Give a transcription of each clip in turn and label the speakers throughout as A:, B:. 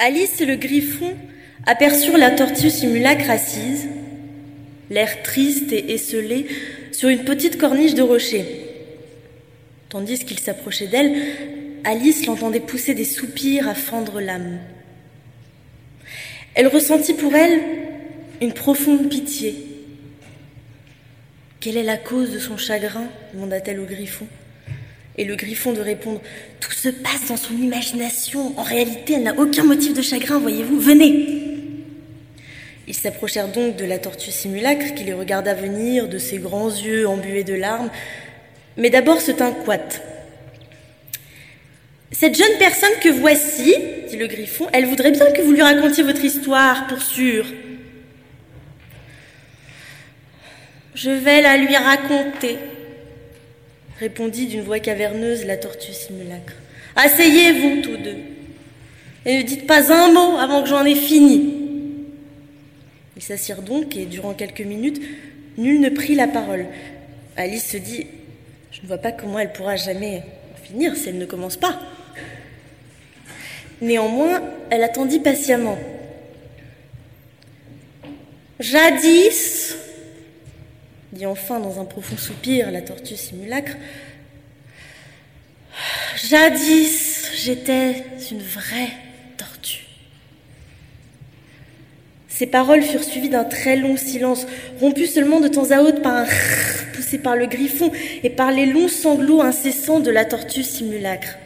A: Alice et le griffon aperçurent la tortue simulacre assise, l'air triste et esselé, sur une petite corniche de rocher. Tandis qu'il s'approchait d'elle, Alice l'entendait pousser des soupirs à fendre l'âme. Elle ressentit pour elle une profonde pitié. Quelle est la cause de son chagrin demanda-t-elle au griffon. Et le griffon de répondre Tout se passe dans son imagination. En réalité, elle n'a aucun motif de chagrin, voyez-vous. Venez Ils s'approchèrent donc de la tortue simulacre qui les regarda venir de ses grands yeux embués de larmes, mais d'abord se tint coite. Cette jeune personne que voici, dit le griffon, elle voudrait bien que vous lui racontiez votre histoire, pour sûr. Je vais la lui raconter, répondit d'une voix caverneuse la tortue simulacre. Asseyez-vous tous deux, et ne dites pas un mot avant que j'en ai fini. Ils s'assirent donc, et durant quelques minutes, nul ne prit la parole. Alice se dit Je ne vois pas comment elle pourra jamais finir si elle ne commence pas. Néanmoins, elle attendit patiemment. Jadis, dit enfin dans un profond soupir la tortue simulacre, jadis j'étais une vraie tortue. Ces paroles furent suivies d'un très long silence, rompu seulement de temps à autre par un poussé par le griffon et par les longs sanglots incessants de la tortue simulacre.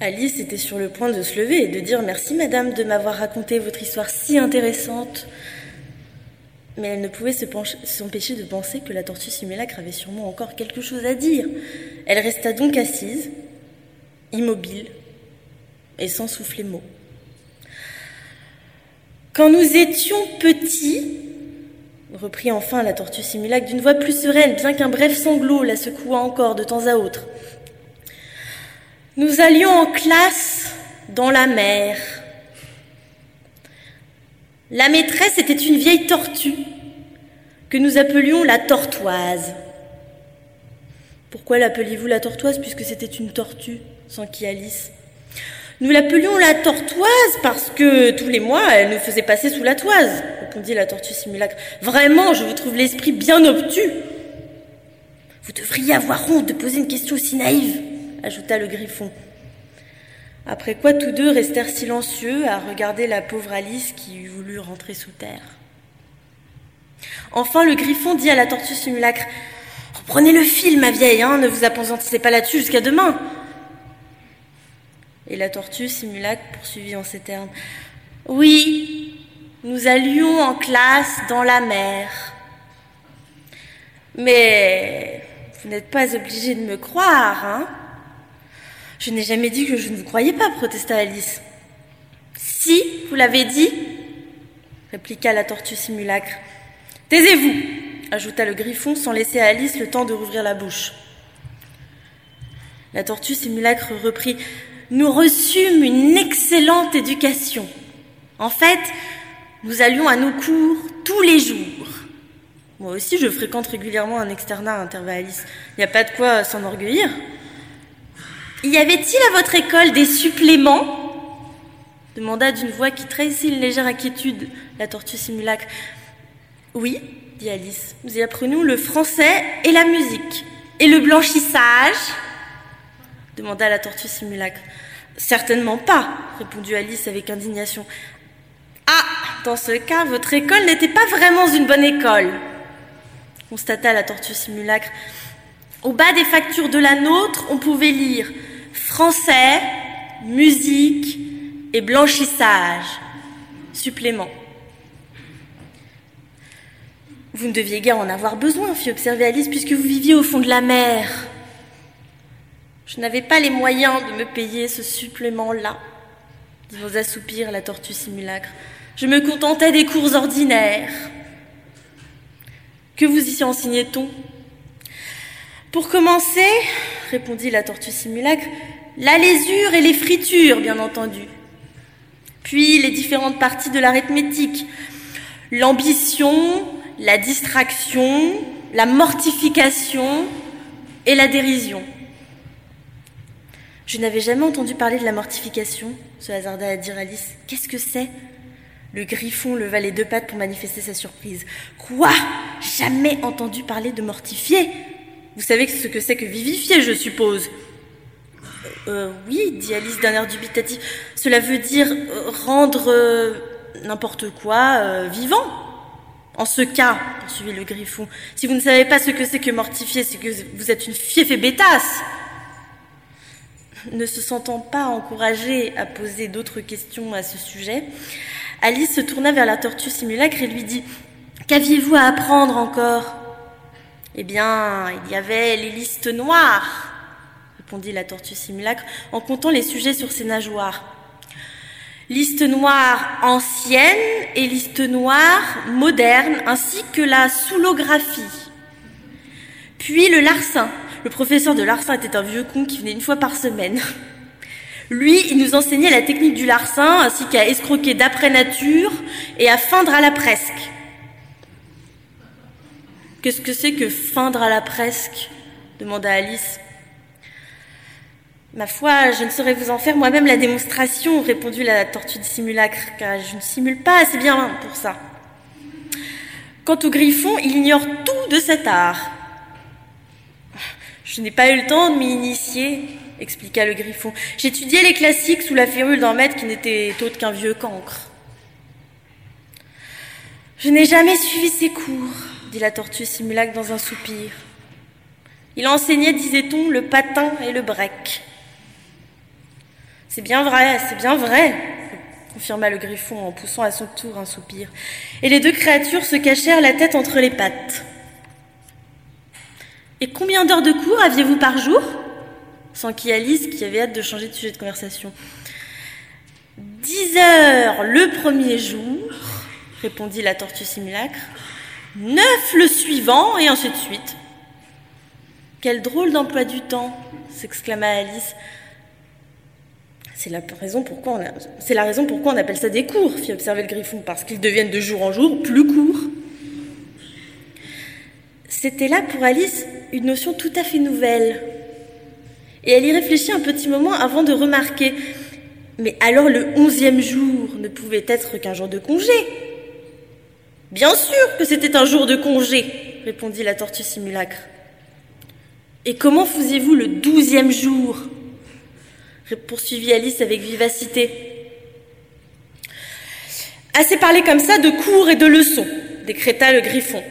A: Alice était sur le point de se lever et de dire merci madame de m'avoir raconté votre histoire si intéressante. Mais elle ne pouvait s'empêcher de penser que la tortue simulacre avait sûrement encore quelque chose à dire. Elle resta donc assise, immobile et sans souffler mot. Quand nous étions petits, reprit enfin la tortue simulacre d'une voix plus sereine, bien qu'un bref sanglot la secoua encore de temps à autre. Nous allions en classe dans la mer. La maîtresse était une vieille tortue que nous appelions la tortoise. Pourquoi l'appeliez-vous la tortoise puisque c'était une tortue sans Alice? Nous l'appelions la tortoise parce que tous les mois elle nous faisait passer sous la toise, répondit la tortue simulacre. Vraiment, je vous trouve l'esprit bien obtus. Vous devriez avoir honte de poser une question aussi naïve ajouta le griffon. Après quoi tous deux restèrent silencieux à regarder la pauvre Alice qui eût rentrer sous terre. Enfin, le griffon dit à la tortue simulacre Reprenez le fil, ma vieille, hein, ne vous apesantissez pas là-dessus jusqu'à demain. Et la tortue simulacre poursuivit en ces termes Oui, nous allions en classe dans la mer. Mais vous n'êtes pas obligé de me croire, hein je n'ai jamais dit que je ne vous croyais pas, protesta Alice. Si, vous l'avez dit, répliqua la tortue simulacre. Taisez-vous, ajouta le griffon sans laisser à Alice le temps de rouvrir la bouche. La tortue simulacre reprit. Nous reçûmes une excellente éducation. En fait, nous allions à nos cours tous les jours. Moi aussi, je fréquente régulièrement un externat, intervint Alice. Il n'y a pas de quoi s'enorgueillir. Y avait-il à votre école des suppléments? Demanda d'une voix qui trahissait une légère inquiétude la tortue simulacre. Oui, dit Alice, nous y apprenons le français et la musique. Et le blanchissage demanda la tortue simulacre. Certainement pas, répondit Alice avec indignation. Ah, dans ce cas, votre école n'était pas vraiment une bonne école, constata la tortue simulacre. Au bas des factures de la nôtre, on pouvait lire Français, musique et blanchissage. Supplément. Vous ne deviez guère en avoir besoin, fit observer Alice, puisque vous viviez au fond de la mer. Je n'avais pas les moyens de me payer ce supplément-là, dit vos assoupir la tortue simulacre. Je me contentais des cours ordinaires. Que vous y enseignait-on? Pour commencer, répondit la tortue simulacre, la lésure et les fritures, bien entendu. Puis les différentes parties de l'arithmétique. L'ambition, la distraction, la mortification et la dérision. Je n'avais jamais entendu parler de la mortification, se hasarda à dire Alice. Qu'est-ce que c'est? Le griffon leva les deux pattes pour manifester sa surprise. Quoi? Jamais entendu parler de mortifier? Vous savez ce que c'est que vivifier, je suppose? Euh, oui, dit Alice d'un air dubitatif. Cela veut dire euh, rendre euh, n'importe quoi vivant. En ce cas, poursuivit le griffon, si vous ne savez pas ce que c'est que mortifier, c'est que vous êtes une fief et bétasse. Ne se sentant pas encouragée à poser d'autres questions à ce sujet, Alice se tourna vers la tortue simulacre et lui dit Qu'aviez-vous à apprendre encore? Eh bien, il y avait les listes noires, répondit la tortue simulacre en comptant les sujets sur ses nageoires. Liste noire ancienne et liste noire moderne, ainsi que la soulographie. Puis le larcin. Le professeur de larcin était un vieux con qui venait une fois par semaine. Lui, il nous enseignait la technique du larcin, ainsi qu'à escroquer d'après nature et à feindre à la presque. Qu'est-ce que c'est que feindre à la presque? demanda Alice. Ma foi, je ne saurais vous en faire moi-même la démonstration, répondit la tortue de simulacre, car je ne simule pas assez bien pour ça. Quant au griffon, il ignore tout de cet art. Je n'ai pas eu le temps de m'y initier, expliqua le griffon. J'étudiais les classiques sous la férule d'un maître qui n'était autre qu'un vieux cancre. Je n'ai jamais suivi ses cours, dit la tortue simulacre dans un soupir. Il enseignait, disait-on, le patin et le break. C'est bien vrai, c'est bien vrai, confirma le griffon en poussant à son tour un soupir. Et les deux créatures se cachèrent la tête entre les pattes. Et combien d'heures de cours aviez-vous par jour? S'enquit Alice, qui avait hâte de changer de sujet de conversation. Dix heures le premier jour, répondit la tortue simulacre. Neuf le suivant, et ainsi de suite. Quel drôle d'emploi du temps s'exclama Alice. C'est la raison pourquoi on on appelle ça des cours, fit observer le griffon, parce qu'ils deviennent de jour en jour plus courts. C'était là pour Alice une notion tout à fait nouvelle. Et elle y réfléchit un petit moment avant de remarquer. Mais alors le onzième jour ne pouvait être qu'un jour de congé. Bien sûr que c'était un jour de congé, répondit la tortue simulacre. Et comment faisiez-vous le douzième jour? Poursuivit Alice avec vivacité. Assez parlé comme ça de cours et de leçons, décréta le griffon.